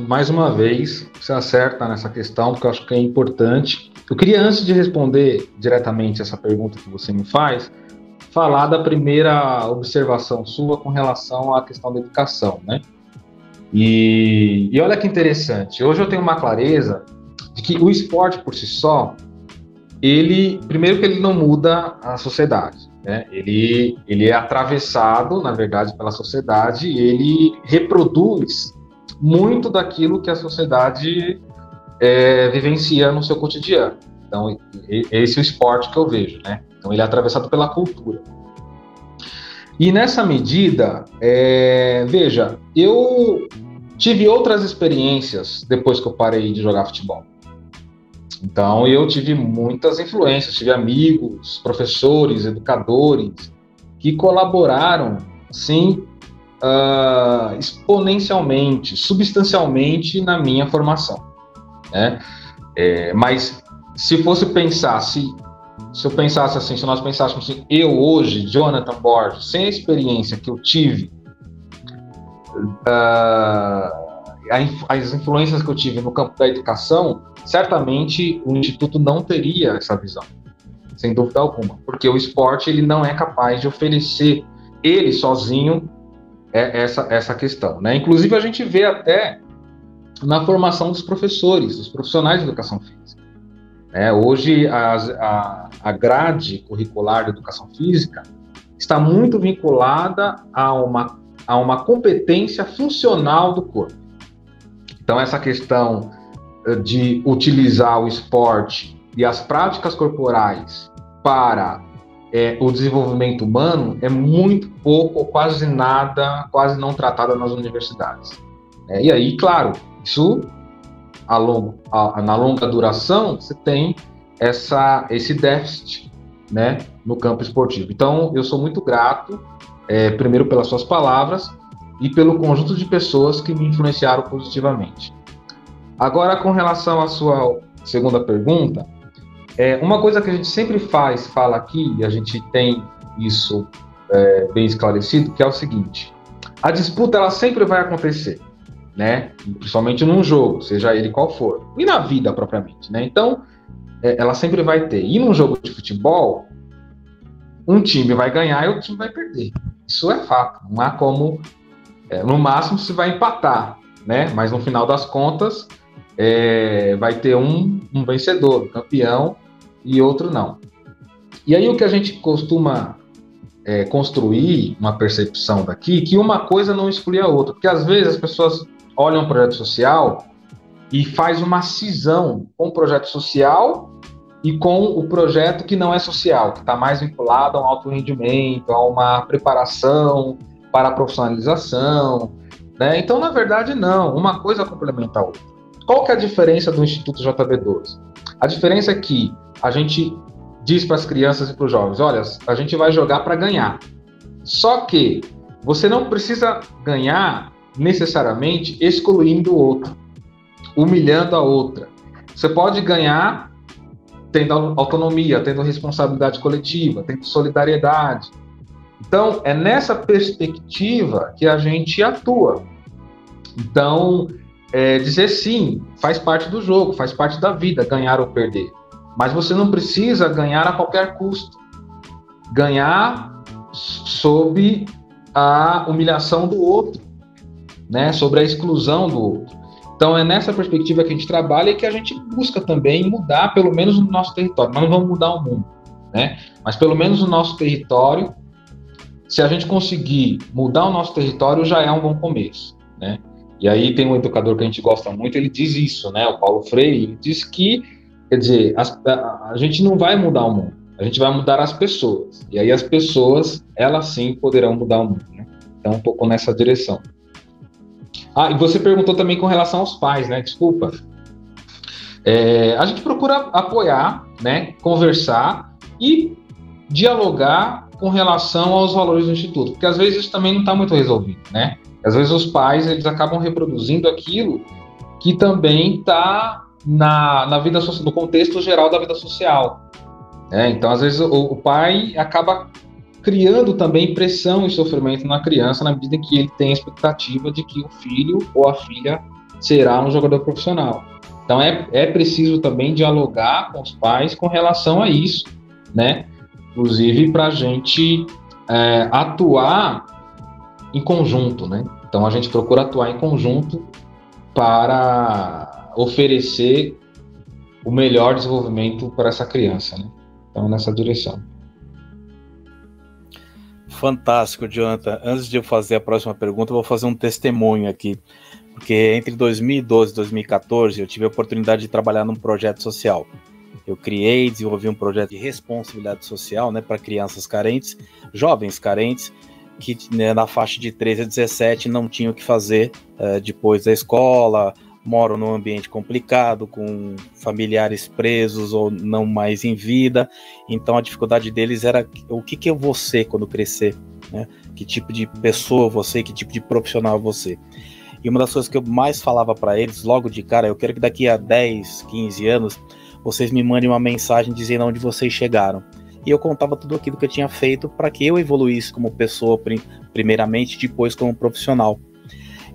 mais uma vez você acerta nessa questão, porque eu acho que é importante. Eu queria, antes de responder diretamente essa pergunta que você me faz, falar da primeira observação sua com relação à questão da educação, né? E, e olha que interessante, hoje eu tenho uma clareza de que o esporte por si só, ele, primeiro que ele não muda a sociedade, né? Ele, ele é atravessado, na verdade, pela sociedade ele reproduz muito daquilo que a sociedade é, vivencia no seu cotidiano. Então, esse é o esporte que eu vejo, né? Então ele é atravessado pela cultura. E nessa medida, é, veja, eu tive outras experiências depois que eu parei de jogar futebol. Então eu tive muitas influências, tive amigos, professores, educadores que colaboraram, sim, uh, exponencialmente, substancialmente na minha formação. Né? É, mas se fosse pensar, se se eu pensasse assim, se nós pensássemos assim, eu hoje, Jonathan Borges, sem a experiência que eu tive, uh, as influências que eu tive no campo da educação, certamente o Instituto não teria essa visão, sem dúvida alguma, porque o esporte ele não é capaz de oferecer ele sozinho essa, essa questão. Né? Inclusive, a gente vê até na formação dos professores, dos profissionais de educação física. É, hoje, a, a grade curricular de educação física está muito vinculada a uma, a uma competência funcional do corpo. Então, essa questão eh, de utilizar o esporte e as práticas corporais para é, o desenvolvimento humano é muito pouco ou quase nada, quase não tratada nas universidades. É, e aí, claro, isso a longo, a, na longa duração, você tem essa, esse déficit né, no campo esportivo. Então, eu sou muito grato, é, primeiro pelas suas palavras e pelo conjunto de pessoas que me influenciaram positivamente. Agora, com relação à sua segunda pergunta, é, uma coisa que a gente sempre faz, fala aqui, e a gente tem isso é, bem esclarecido, que é o seguinte: a disputa ela sempre vai acontecer né? Principalmente num jogo, seja ele qual for. E na vida propriamente, né? Então, é, ela sempre vai ter. E num jogo de futebol, um time vai ganhar e outro time vai perder. Isso é fato. Não há como. É, no máximo se vai empatar, né? Mas no final das contas, é, vai ter um, um vencedor, um campeão, e outro não. E aí o que a gente costuma é, construir uma percepção daqui que uma coisa não exclui a outra, porque às vezes as pessoas olha um projeto social e faz uma cisão com o projeto social e com o projeto que não é social, que está mais vinculado a um alto rendimento, a uma preparação para a profissionalização. Né? Então, na verdade, não. Uma coisa complementa a outra. Qual que é a diferença do Instituto JB12? A diferença é que a gente diz para as crianças e para os jovens: olha, a gente vai jogar para ganhar. Só que você não precisa ganhar necessariamente excluindo o outro, humilhando a outra. Você pode ganhar tendo autonomia, tendo responsabilidade coletiva, tendo solidariedade. Então, é nessa perspectiva que a gente atua. Então, é, dizer sim, faz parte do jogo, faz parte da vida, ganhar ou perder. Mas você não precisa ganhar a qualquer custo. Ganhar sob a humilhação do outro, né? sobre a exclusão do outro. Então é nessa perspectiva que a gente trabalha e que a gente busca também mudar, pelo menos no nosso território. Nós não vamos mudar o mundo, né? Mas pelo menos no nosso território, se a gente conseguir mudar o nosso território, já é um bom começo, né? E aí tem um educador que a gente gosta muito, ele diz isso, né? O Paulo Freire, ele diz que, quer dizer, as, a, a gente não vai mudar o mundo, a gente vai mudar as pessoas. E aí as pessoas, elas sim poderão mudar o mundo, né? Então, um pouco nessa direção. Ah, e você perguntou também com relação aos pais, né? Desculpa. É, a gente procura apoiar, né? Conversar e dialogar com relação aos valores do instituto, porque às vezes isso também não está muito resolvido, né? Às vezes os pais eles acabam reproduzindo aquilo que também está na, na vida no contexto geral da vida social. Né? Então, às vezes, o, o, pai acaba criando também pressão e sofrimento na criança na medida que ele tem a expectativa de que o filho ou a filha será um jogador profissional. Então, é, é preciso também dialogar com os pais com relação a isso, né? Inclusive, para a gente é, atuar em conjunto, né? Então a gente procura atuar em conjunto para oferecer o melhor desenvolvimento para essa criança, né? Então nessa direção. Fantástico, Jonathan. Antes de eu fazer a próxima pergunta, eu vou fazer um testemunho aqui. Porque entre 2012 e 2014 eu tive a oportunidade de trabalhar num projeto social. Eu criei e desenvolvi um projeto de responsabilidade social né, para crianças carentes, jovens carentes, que né, na faixa de 13 a 17 não tinham o que fazer uh, depois da escola, moram num ambiente complicado, com familiares presos ou não mais em vida. Então a dificuldade deles era o que, que eu vou ser quando crescer, né? Que tipo de pessoa você, que tipo de profissional você. E uma das coisas que eu mais falava para eles logo de cara, eu quero que daqui a 10, 15 anos vocês me mandem uma mensagem dizendo onde vocês chegaram e eu contava tudo aquilo que eu tinha feito para que eu evoluísse como pessoa, primeiramente, depois como profissional.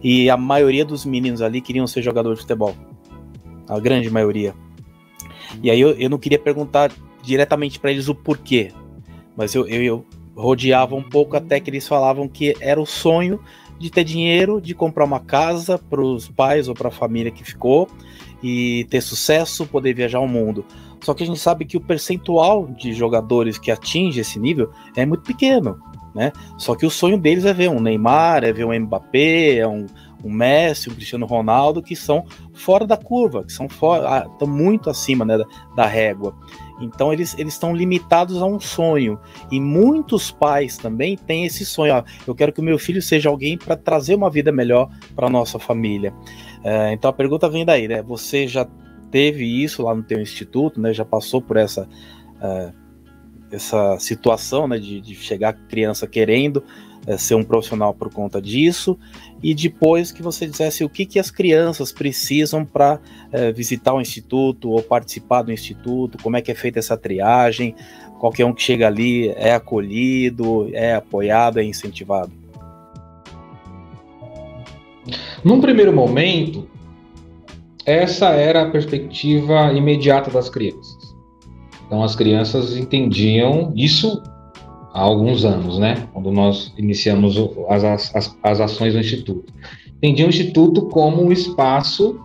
E a maioria dos meninos ali queriam ser jogador de futebol. A grande maioria. E aí eu, eu não queria perguntar diretamente para eles o porquê, mas eu, eu, eu rodeava um pouco até que eles falavam que era o sonho de ter dinheiro, de comprar uma casa para os pais ou para a família que ficou e ter sucesso, poder viajar o mundo. Só que a gente sabe que o percentual de jogadores que atinge esse nível é muito pequeno, né? Só que o sonho deles é ver um Neymar, é ver um Mbappé, é um, um Messi, um Cristiano Ronaldo, que são fora da curva, que são fora, estão muito acima né, da, da régua. Então eles eles estão limitados a um sonho e muitos pais também têm esse sonho. Ó, eu quero que o meu filho seja alguém para trazer uma vida melhor para nossa família. É, então a pergunta vem daí, né? Você já teve isso lá no teu instituto, né? Já passou por essa uh, essa situação, né? De, de chegar criança querendo uh, ser um profissional por conta disso e depois que você dissesse o que que as crianças precisam para eh, visitar o instituto ou participar do instituto, como é que é feita essa triagem, qualquer um que chega ali é acolhido, é apoiado, é incentivado. Num primeiro momento, essa era a perspectiva imediata das crianças. Então as crianças entendiam isso há alguns anos, né? Quando nós iniciamos as, as, as ações do Instituto. Entendiam o Instituto como um espaço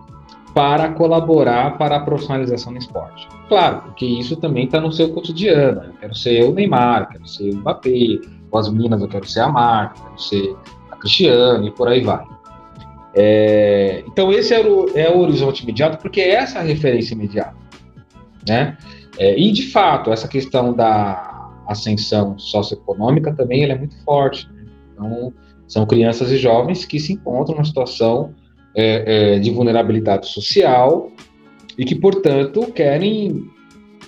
para colaborar para a profissionalização do esporte. Claro, porque isso também está no seu cotidiano. Eu quero ser o Neymar, quero ser o Mbappé, com as meninas eu quero ser a Marta, quero ser a Cristiane e por aí vai. É, então esse é o, é o horizonte imediato, porque é essa a referência imediata. Né? É, e de fato, essa questão da ascensão socioeconômica também é muito forte. Né? Então, são crianças e jovens que se encontram numa situação é, é, de vulnerabilidade social e que, portanto, querem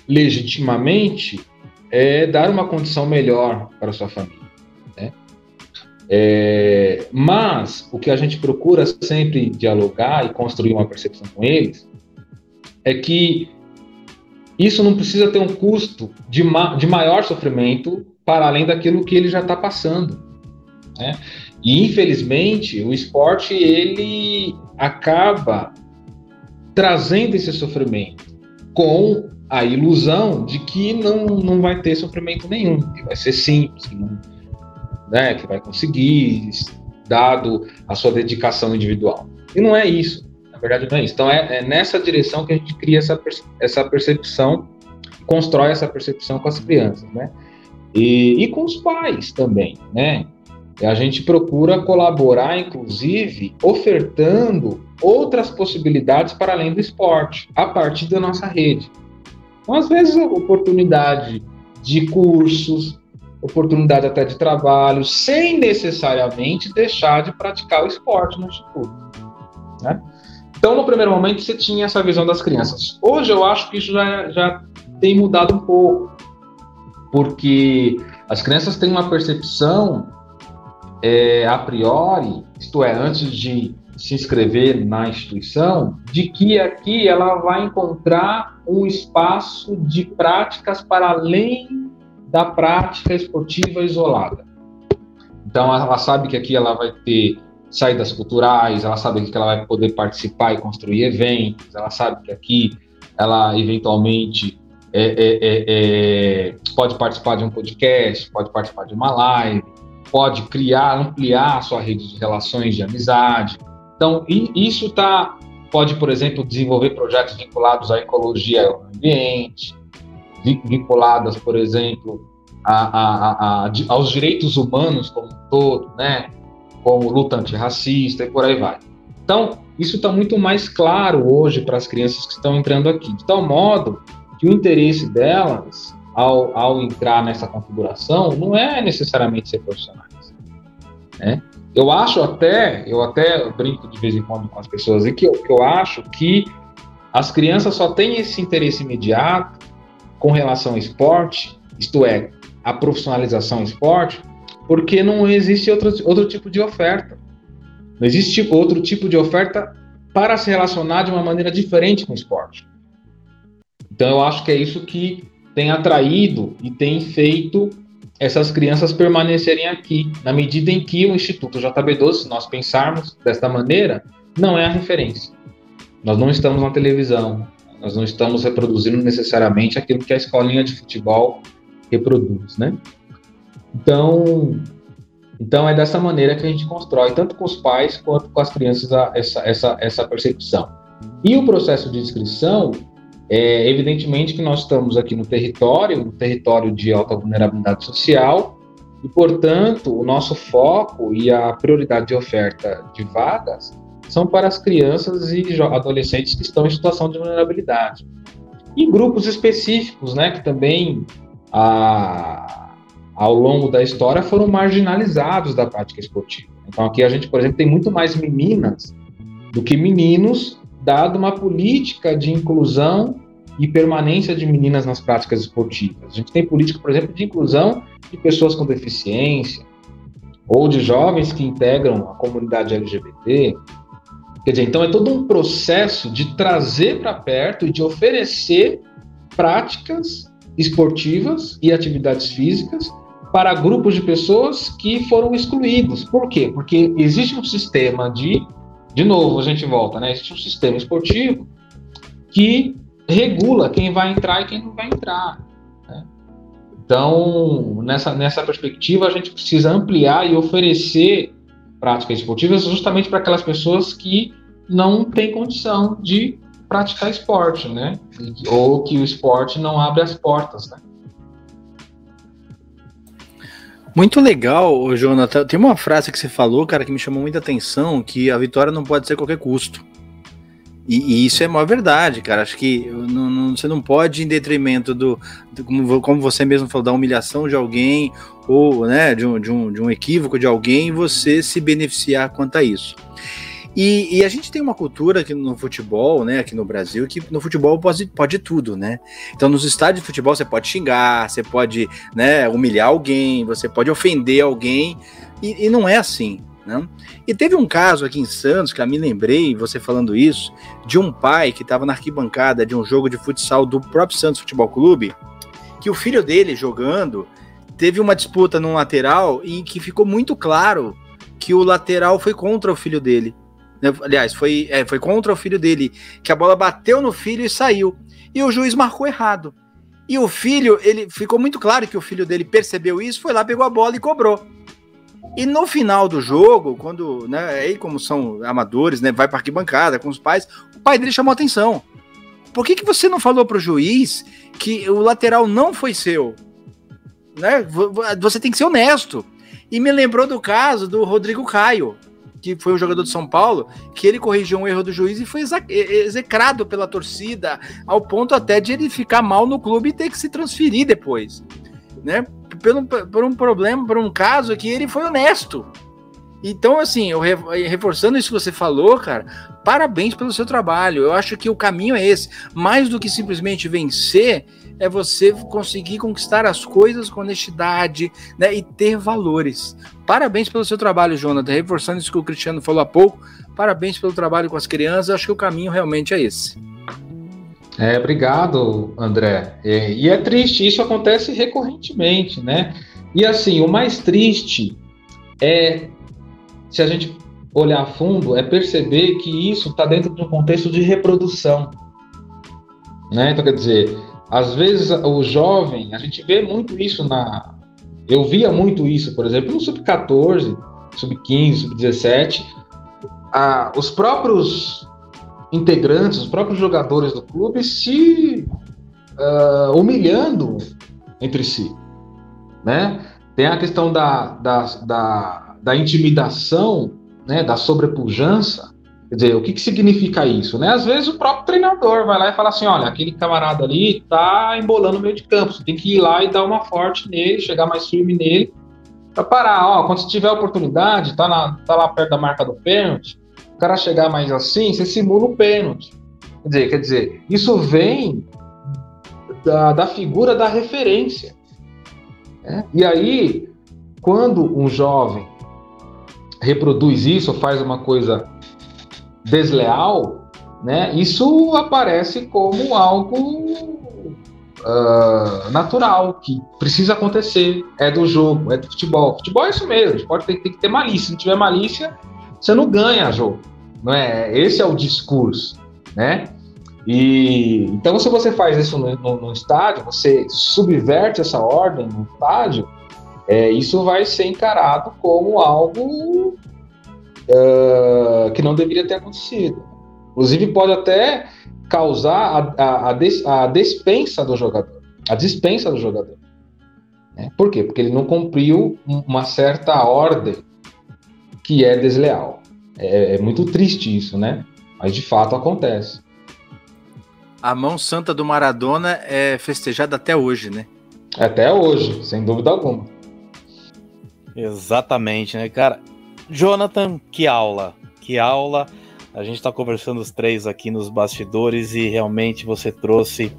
legitimamente é, dar uma condição melhor para sua família. É, mas o que a gente procura sempre dialogar e construir uma percepção com eles é que isso não precisa ter um custo de, ma de maior sofrimento para além daquilo que ele já está passando. Né? E infelizmente o esporte ele acaba trazendo esse sofrimento com a ilusão de que não, não vai ter sofrimento nenhum, que vai ser simples, que, não, né, que vai conseguir, dado a sua dedicação individual. E não é isso, na verdade não é isso. Então é, é nessa direção que a gente cria essa, essa percepção, constrói essa percepção com as crianças, né? E, e com os pais também, né? A gente procura colaborar, inclusive, ofertando outras possibilidades para além do esporte, a partir da nossa rede. Então, às vezes, oportunidade de cursos, oportunidade até de trabalho, sem necessariamente deixar de praticar o esporte no instituto. Né? Então, no primeiro momento, você tinha essa visão das crianças. Hoje, eu acho que isso já, já tem mudado um pouco, porque as crianças têm uma percepção é, a priori, isto é, antes de se inscrever na instituição, de que aqui ela vai encontrar um espaço de práticas para além da prática esportiva isolada. Então, ela sabe que aqui ela vai ter saídas culturais, ela sabe que ela vai poder participar e construir eventos, ela sabe que aqui ela eventualmente é, é, é, é pode participar de um podcast, pode participar de uma live, pode criar, ampliar a sua rede de relações de amizade, então, isso tá, pode, por exemplo, desenvolver projetos vinculados à ecologia e ao ambiente, vinculadas, por exemplo, a, a, a, aos direitos humanos como um todo, né? como luta antirracista e por aí vai. Então, isso está muito mais claro hoje para as crianças que estão entrando aqui, de tal modo que o interesse delas, ao, ao entrar nessa configuração, não é necessariamente ser profissionais. Né? Eu acho até, eu até brinco de vez em quando com as pessoas e que, eu, que eu acho que as crianças só têm esse interesse imediato com relação ao esporte, isto é, a profissionalização esporte, porque não existe outro, outro tipo de oferta. Não existe outro tipo de oferta para se relacionar de uma maneira diferente com o esporte. Então eu acho que é isso que tem atraído e tem feito essas crianças permanecerem aqui, na medida em que o Instituto JB12, se nós pensarmos desta maneira, não é a referência. Nós não estamos na televisão, nós não estamos reproduzindo necessariamente aquilo que a escolinha de futebol reproduz, né? Então, então é dessa maneira que a gente constrói, tanto com os pais quanto com as crianças, essa, essa, essa percepção. E o processo de inscrição, é, evidentemente que nós estamos aqui no território, no território de alta vulnerabilidade social, e, portanto, o nosso foco e a prioridade de oferta de vagas são para as crianças e adolescentes que estão em situação de vulnerabilidade. E grupos específicos, né, que também, a, ao longo da história, foram marginalizados da prática esportiva. Então, aqui a gente, por exemplo, tem muito mais meninas do que meninos dado uma política de inclusão e permanência de meninas nas práticas esportivas. A gente tem política, por exemplo, de inclusão de pessoas com deficiência ou de jovens que integram a comunidade LGBT. Quer dizer, então é todo um processo de trazer para perto e de oferecer práticas esportivas e atividades físicas para grupos de pessoas que foram excluídos. Por quê? Porque existe um sistema de de novo, a gente volta, né? Existe um sistema esportivo que regula quem vai entrar e quem não vai entrar. Né? Então, nessa, nessa perspectiva, a gente precisa ampliar e oferecer práticas esportivas justamente para aquelas pessoas que não têm condição de praticar esporte, né? Ou que o esporte não abre as portas, né? Muito legal, Jonathan. Tem uma frase que você falou, cara, que me chamou muita atenção, que a vitória não pode ser a qualquer custo. E, e isso é uma verdade, cara. Acho que não, não, você não pode, em detrimento do, do como, como, você mesmo falou, da humilhação de alguém ou né, de, um, de, um, de um equívoco de alguém, você se beneficiar quanto a isso. E, e, a gente tem uma cultura aqui no futebol, né, aqui no Brasil, que no futebol pode, pode tudo, né? Então, nos estádios de futebol você pode xingar, você pode né, humilhar alguém, você pode ofender alguém, E, e não é assim. Né? E teve um caso aqui em Santos, que eu me lembrei, você falando isso, de um pai que estava na arquibancada de um jogo de futsal do próprio Santos Futebol Clube, que o filho dele jogando teve uma disputa num lateral e que ficou muito claro que o lateral foi contra o filho dele. Né? Aliás, foi, é, foi contra o filho dele, que a bola bateu no filho e saiu. E o juiz marcou errado. E o filho, ele ficou muito claro que o filho dele percebeu isso, foi lá, pegou a bola e cobrou. E no final do jogo, quando, né, aí como são amadores, né, vai para arquibancada com os pais, o pai dele chamou atenção. Por que, que você não falou pro juiz que o lateral não foi seu? Né? Você tem que ser honesto. E me lembrou do caso do Rodrigo Caio, que foi um jogador de São Paulo, que ele corrigiu um erro do juiz e foi execrado pela torcida, ao ponto até de ele ficar mal no clube e ter que se transferir depois. Né? pelo, por um problema, por um caso que ele foi honesto. Então, assim, eu reforçando isso que você falou, cara, parabéns pelo seu trabalho. Eu acho que o caminho é esse. Mais do que simplesmente vencer, é você conseguir conquistar as coisas com honestidade né, e ter valores. Parabéns pelo seu trabalho, Jonathan. Reforçando isso que o Cristiano falou há pouco. Parabéns pelo trabalho com as crianças. Acho que o caminho realmente é esse. É, obrigado, André. É, e é triste, isso acontece recorrentemente, né? E assim, o mais triste é, se a gente olhar a fundo, é perceber que isso está dentro de um contexto de reprodução. Né? Então, quer dizer, às vezes o jovem, a gente vê muito isso na. Eu via muito isso, por exemplo, no sub-14, sub-15, sub-17. Ah, os próprios integrantes, os próprios jogadores do clube se uh, humilhando entre si, né? Tem a questão da, da, da, da intimidação, né, da sobrepujança, Quer dizer, o que, que significa isso? Né? Às vezes o próprio treinador vai lá e fala assim: olha, aquele camarada ali tá embolando o meio de campo, você tem que ir lá e dar uma forte nele, chegar mais firme nele, para parar. Ó, quando você tiver oportunidade, tá, na, tá lá perto da marca do pênalti, o cara chegar mais assim, você simula o pênalti. Quer dizer, quer dizer, isso vem da, da figura da referência. Né? E aí, quando um jovem reproduz isso, faz uma coisa desleal, né, isso aparece como algo uh, natural, que precisa acontecer, é do jogo, é do futebol. Futebol é isso mesmo, pode ter, tem que ter malícia. Se não tiver malícia, você não ganha jogo, não é? Esse é o discurso, né? E então, se você faz isso no, no, no estádio, você subverte essa ordem no estádio, é, isso vai ser encarado como algo uh, que não deveria ter acontecido. Inclusive, pode até causar a, a, a, des, a dispensa do jogador, a dispensa do jogador. Né? Por quê? Porque ele não cumpriu uma certa ordem que é desleal. É, é muito triste isso, né? Mas de fato acontece. A mão santa do Maradona é festejada até hoje, né? Até hoje, sem dúvida alguma. Exatamente, né, cara? Jonathan, que aula, que aula. A gente está conversando os três aqui nos bastidores e realmente você trouxe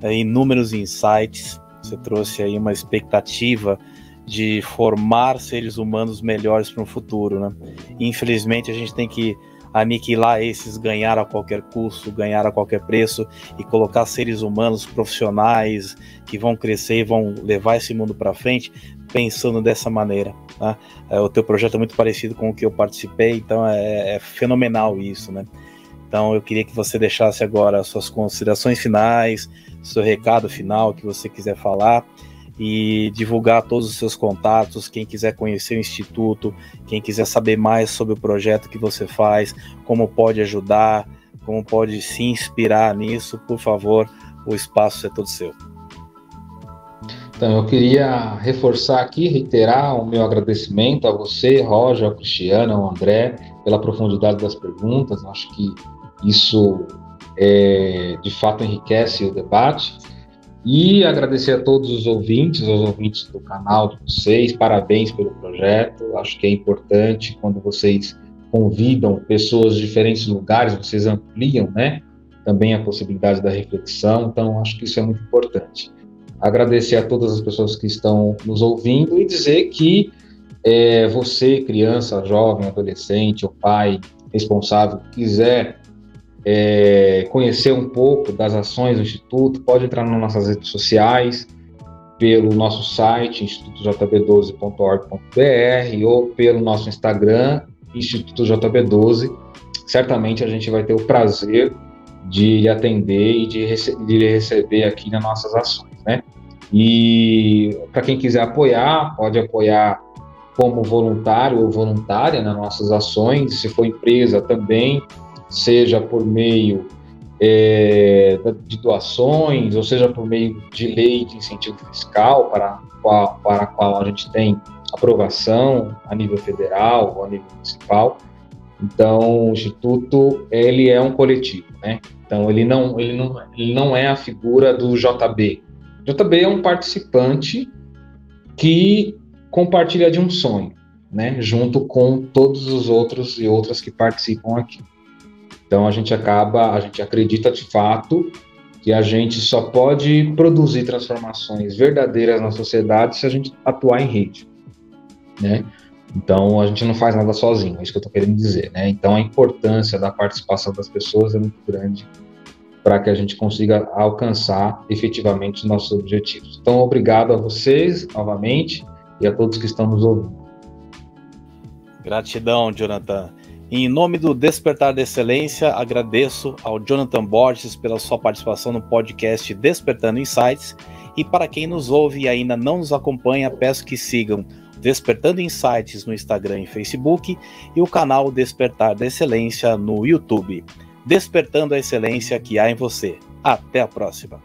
é, inúmeros insights, você trouxe aí uma expectativa de formar seres humanos melhores para o futuro, né? Infelizmente a gente tem que aniquilar esses ganhar a qualquer custo, ganhar a qualquer preço e colocar seres humanos profissionais que vão crescer e vão levar esse mundo para frente pensando dessa maneira. Tá? É, o teu projeto é muito parecido com o que eu participei, então é, é fenomenal isso, né? Então eu queria que você deixasse agora suas considerações finais, seu recado final que você quiser falar e divulgar todos os seus contatos, quem quiser conhecer o Instituto, quem quiser saber mais sobre o projeto que você faz, como pode ajudar, como pode se inspirar nisso, por favor, o espaço é todo seu. Então, eu queria reforçar aqui, reiterar o meu agradecimento a você, Roger, ao Cristiano, ao André, pela profundidade das perguntas. Acho que isso é, de fato enriquece o debate. E agradecer a todos os ouvintes, aos ouvintes do canal de vocês, parabéns pelo projeto. Acho que é importante quando vocês convidam pessoas de diferentes lugares, vocês ampliam, né? Também a possibilidade da reflexão. Então, acho que isso é muito importante. Agradecer a todas as pessoas que estão nos ouvindo e dizer que é, você, criança, jovem, adolescente, ou pai responsável, quiser é, conhecer um pouco das ações do Instituto, pode entrar nas nossas redes sociais, pelo nosso site, institutojb12.org.br, ou pelo nosso Instagram, Instituto JB12. Certamente a gente vai ter o prazer de lhe atender e de, rece de lhe receber aqui nas nossas ações, né? E para quem quiser apoiar, pode apoiar como voluntário ou voluntária nas nossas ações, se for empresa também, seja por meio é, de doações, ou seja por meio de lei de incentivo fiscal para, para a qual a gente tem aprovação a nível federal ou a nível municipal. Então, o Instituto, ele é um coletivo, né? Então, ele não, ele não, ele não é a figura do JB. JB é um participante que compartilha de um sonho, né? Junto com todos os outros e outras que participam aqui. Então, a gente acaba, a gente acredita de fato que a gente só pode produzir transformações verdadeiras na sociedade se a gente atuar em rede, né? Então a gente não faz nada sozinho, é isso que eu estou querendo dizer, né? Então a importância da participação das pessoas é muito grande para que a gente consiga alcançar efetivamente os nossos objetivos. Então obrigado a vocês novamente e a todos que estão nos ouvindo. Gratidão, Jonathan. Em nome do Despertar da Excelência, agradeço ao Jonathan Borges pela sua participação no podcast Despertando Insights. E para quem nos ouve e ainda não nos acompanha, peço que sigam Despertando Insights no Instagram e Facebook e o canal Despertar da Excelência no YouTube. Despertando a excelência que há em você. Até a próxima!